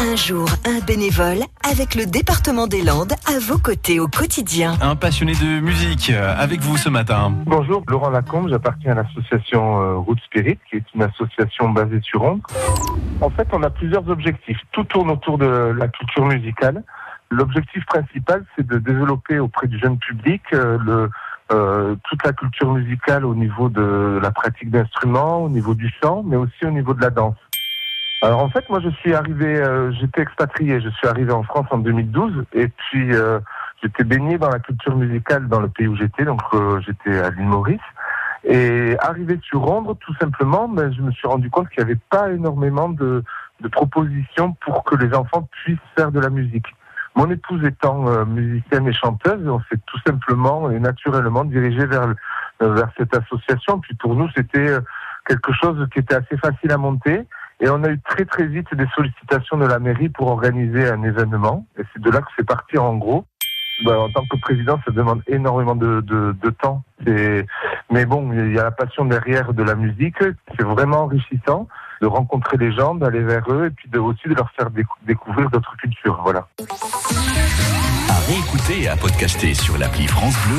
Un jour, un bénévole avec le département des Landes à vos côtés au quotidien. Un passionné de musique euh, avec vous ce matin. Bonjour, Laurent Lacombe, j'appartiens à l'association euh, Route Spirit, qui est une association basée sur Londres. En fait, on a plusieurs objectifs. Tout tourne autour de la culture musicale. L'objectif principal, c'est de développer auprès du jeune public euh, le, euh, toute la culture musicale au niveau de la pratique d'instruments, au niveau du chant, mais aussi au niveau de la danse. Alors en fait, moi je suis arrivé, euh, j'étais expatrié, je suis arrivé en France en 2012 et puis euh, j'étais baigné dans la culture musicale dans le pays où j'étais, donc euh, j'étais à l'île Maurice. Et arrivé sur Londres, tout simplement, ben, je me suis rendu compte qu'il n'y avait pas énormément de, de propositions pour que les enfants puissent faire de la musique. Mon épouse étant euh, musicienne et chanteuse, on s'est tout simplement et naturellement dirigé vers, euh, vers cette association. Puis pour nous, c'était euh, quelque chose qui était assez facile à monter. Et on a eu très très vite des sollicitations de la mairie pour organiser un événement. Et c'est de là que c'est parti en gros. Ben, en tant que président, ça demande énormément de, de, temps. Mais bon, il y a la passion derrière de la musique. C'est vraiment enrichissant de rencontrer les gens, d'aller vers eux et puis aussi de leur faire décou- découvrir d'autres cultures. Voilà. À réécouter et à podcaster sur l'appli France Bleu